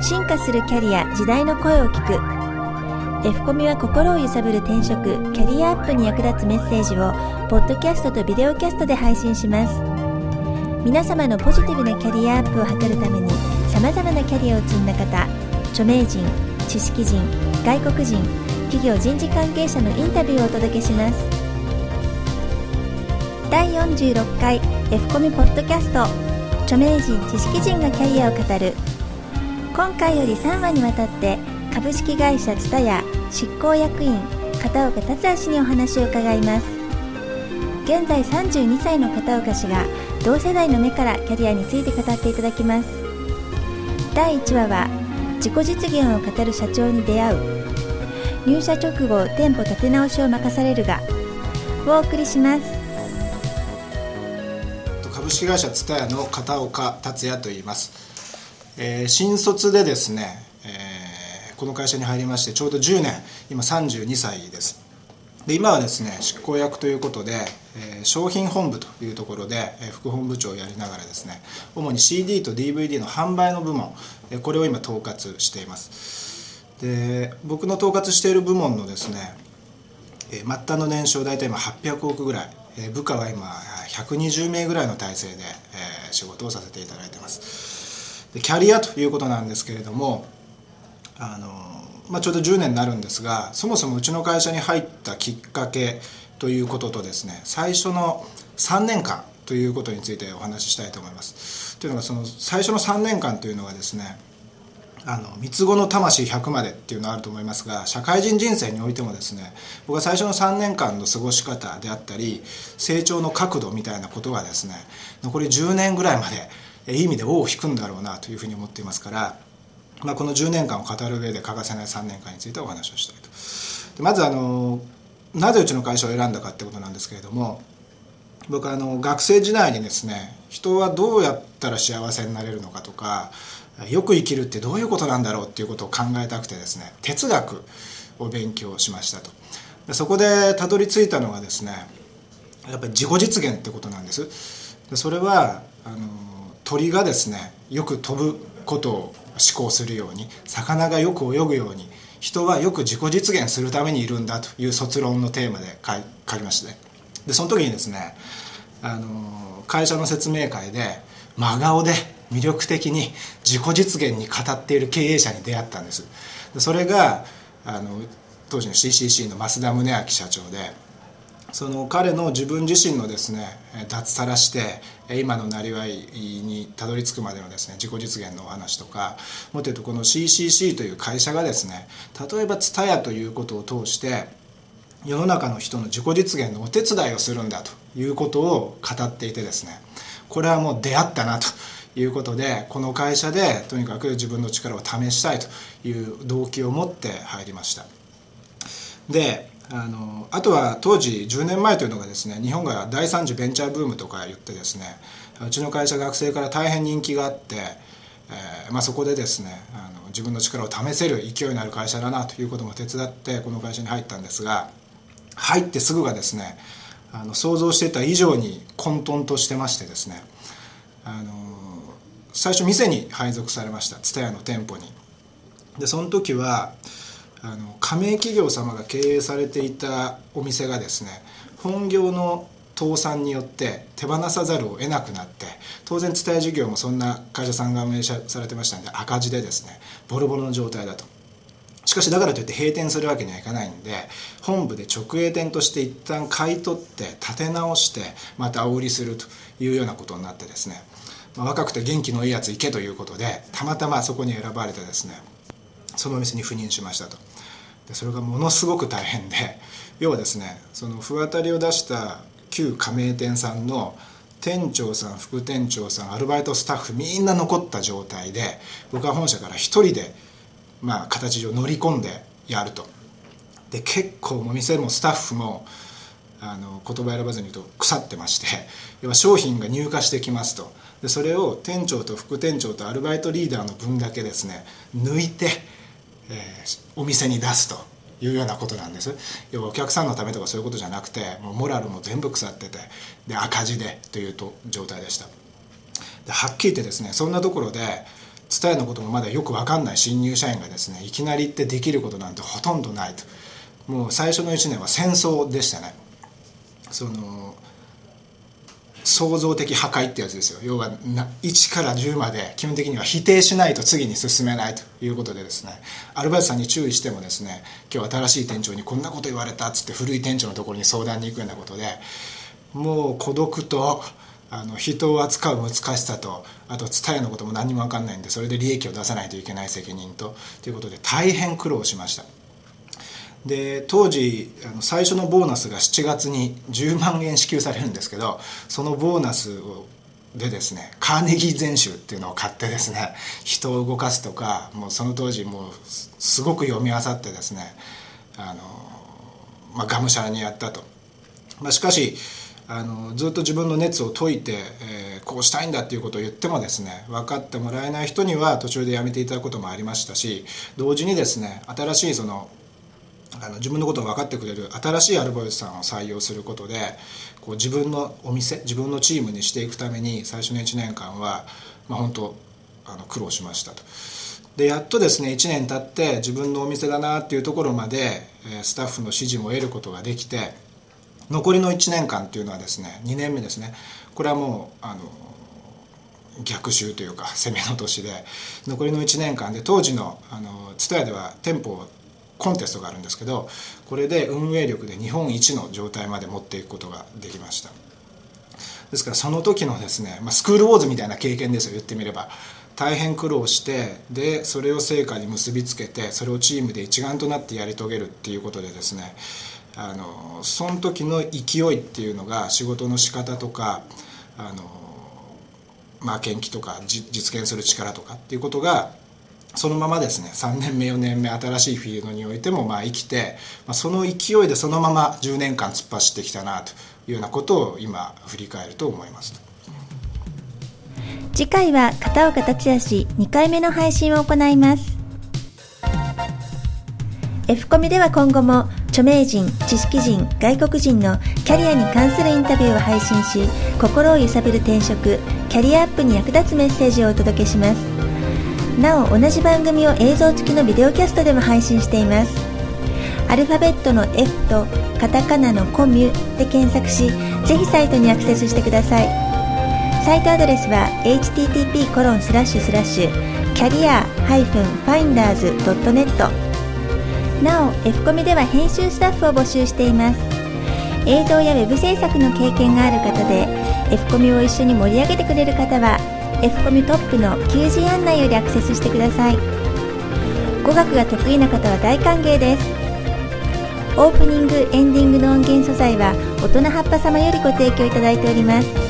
進化するキャリア時代の声を聞く。F コミは心を揺さぶる転職キャリアアップに役立つメッセージをポッドキャストとビデオキャストで配信します。皆様のポジティブなキャリアアップを図るためにさまざまなキャリアを積んだ方著名人知識人外国人企業人事関係者のインタビューをお届けします。第46回 F コミポッドキャスト。著名人知識人がキャリアを語る今回より3話にわたって株式会社蔦屋執行役員片岡達也氏にお話を伺います。現在32歳の片岡氏が同世代の目からキャリアについて語っていただきます。第1話は自己実現を語る社長に出会う。入社直後店舗立て直しを任されるがお送りします。株式会社蔦屋の片岡達也と言います、えー、新卒でですね、えー、この会社に入りましてちょうど10年今32歳です。で今はですね執行役ということで、えー、商品本部というところで、えー、副本部長をやりながらですね主に CD と DVD の販売の部門、えー、これを今統括しています。で僕の統括している部門のですね、えー、末端の年商大体今800億ぐらい、えー、部下は今120名ぐらいの体制で、えー、仕事をさせていただいてます。でキャリアということなんですけれどもあの、まあ、ちょうど10年になるんですがそもそもうちの会社に入ったきっかけということとですね最初の3年間ということについてお話ししたいと思います。というのがその最初の3年間というのはですねあの三つ子の魂100までっていうのがあると思いますが社会人人生においてもですね僕は最初の3年間の過ごし方であったり成長の角度みたいなことがですね残り10年ぐらいまでいい意味で尾を引くんだろうなというふうに思っていますから、まあ、この10年間を語る上で欠かせない3年間についてお話をしたいと。でまずあのなぜうちの会社を選んだかってことなんですけれども僕あの学生時代にですね人はどうやったら幸せになれるのかとかよく生きるってどういうことなんだろうっていうことを考えたくてですね哲学を勉強しましたと。でそこでたどり着いたのがですねやっぱり自己実現ってことなんです。でそれはあの鳥がですねよく飛ぶことを思考するように魚がよく泳ぐように人はよく自己実現するためにいるんだという卒論のテーマで書きまして。でその時にですねあの会社の説明会で真顔で魅力的に自己実現に語っている経営者に出会ったんです。それがあの当時の CCC の増田宗明社長でその彼の自分自身のですね脱サラして今のなりわいにたどり着くまでのですね自己実現のお話とかもっと言うとこの CCC という会社がですね例えば TSUTAYA ということを通して世の中の人の自己実現のお手伝いをするんだということを語っていてですねこれはもう出会ったなと。いうことでこの会社でとにかく自分の力を試したいという動機を持って入りました。であのあとは当時10年前というのがですね日本が第3次ベンチャーブームとか言ってですねうちの会社学生から大変人気があって、えーまあ、そこでですねあの自分の力を試せる勢いのある会社だなということも手伝ってこの会社に入ったんですが入ってすぐがですねあの想像してた以上に混沌としてましてですねあの最初店に配属されました。蔦屋の店舗に。でその時はあの加盟企業様が経営されていたお店がですね本業の倒産によって手放さざるを得なくなって当然伝え事業もそんな会社さんが運営されてましたんで赤字でですねボロボロの状態だと。しかしだからといって閉店するわけにはいかないんで本部で直営店として一旦買い取って立て直してまたお売りするというようなことになってですね若くて元気のいいやつ行けということでたまたまそこに選ばれてですねそのお店に赴任しましたと。でそれがものすごく大変で 要はですねその不当たりを出した旧加盟店さんの店長さん副店長さんアルバイトスタッフみんな残った状態で僕は本社から一人でまあ形上乗り込んでやると。で結構もう店もスタッフもあの言葉選ばずに言うと腐ってまして要は商品が入荷してきますと。でそれを店長と副店長とアルバイトリーダーの分だけですね抜いて、えー、お店に出すというようなことなんです。要はお客さんのためとかそういうことじゃなくてもうモラルも全部腐っててで赤字でというと状態でした。ではっきり言ってですねそんなところで伝えのこともまだよく分かんない新入社員がですねいきなり行ってできることなんてほとんどないと。もう最初の1年は戦争でしたね。その創造的破壊ってやつですよ。要は1から10まで基本的には否定しないと次に進めないということでですね。アルバイトさんに注意してもですね今日新しい店長にこんなこと言われたっつって古い店長のところに相談に行くようなことでもう孤独とあの人を扱う難しさとあと伝えのことも何も分かんないんでそれで利益を出さないといけない責任とということで大変苦労しました。で当時あの最初のボーナスが7月に10万円支給されるんですけどそのボーナスをでですねカーネギー全集っていうのを買ってですね人を動かすとかもうその当時もうすごく読み漁ってですねあの、まあ、がむしゃらにやったと、まあ、しかしあのずっと自分の熱を解いて、えー、こうしたいんだっていうことを言ってもですね分かってもらえない人には途中でやめていただくこともありましたし同時にですね新しいそのあの自分のことを分かってくれる新しいアルバイトさんを採用することでこう自分のお店自分のチームにしていくために最初の1年間は、まあ、本当あの苦労しましたと。でやっとですね1年経って自分のお店だなっていうところまでスタッフの支持も得ることができて残りの1年間っていうのはですね2年目ですねこれはもうあの逆襲というか攻めの年で残りの1年間で当時のあの蔦屋では店舗をコンテストがあるんですけどこれで運営力で日本一の状態まで持っていくことができました。ですからその時のですね、まあ、スクールウォーズみたいな経験ですよ言ってみれば。大変苦労してでそれを成果に結びつけてそれをチームで一丸となってやり遂げるっていうことでですね。あのその時の勢いっていうのが仕事の仕方とかあのまあ研究とか実現する力とかっていうことがそのままですね。3年目4年目新しいフィールドにおいてもまあ生きて、まあ、その勢いでそのまま10年間突っ走ってきたなというようなことを今振り返ると思います。次回は片岡達也氏2回目の配信を行います。F コミでは今後も著名人、知識人、外国人のキャリアに関するインタビューを配信し心を揺さぶる転職、キャリアアップに役立つメッセージをお届けします。なお同じ番組を映像付きのビデオキャストでも配信しています。アルファベットの F とカタカナのコミュで検索しぜひサイトにアクセスしてください。サイトアドレスは http コロンスラッシュスラッシュキャリア -finders.net なお F コミでは編集スタッフを募集しています。映像やウェブ制作の経験がある方で F コミを一緒に盛り上げてくれる方は F コミトップの求人案内よりアクセスしてください。語学が得意な方は大歓迎です。オープニングエンディングの音源素材は大人葉っぱ様よりご提供いただいております。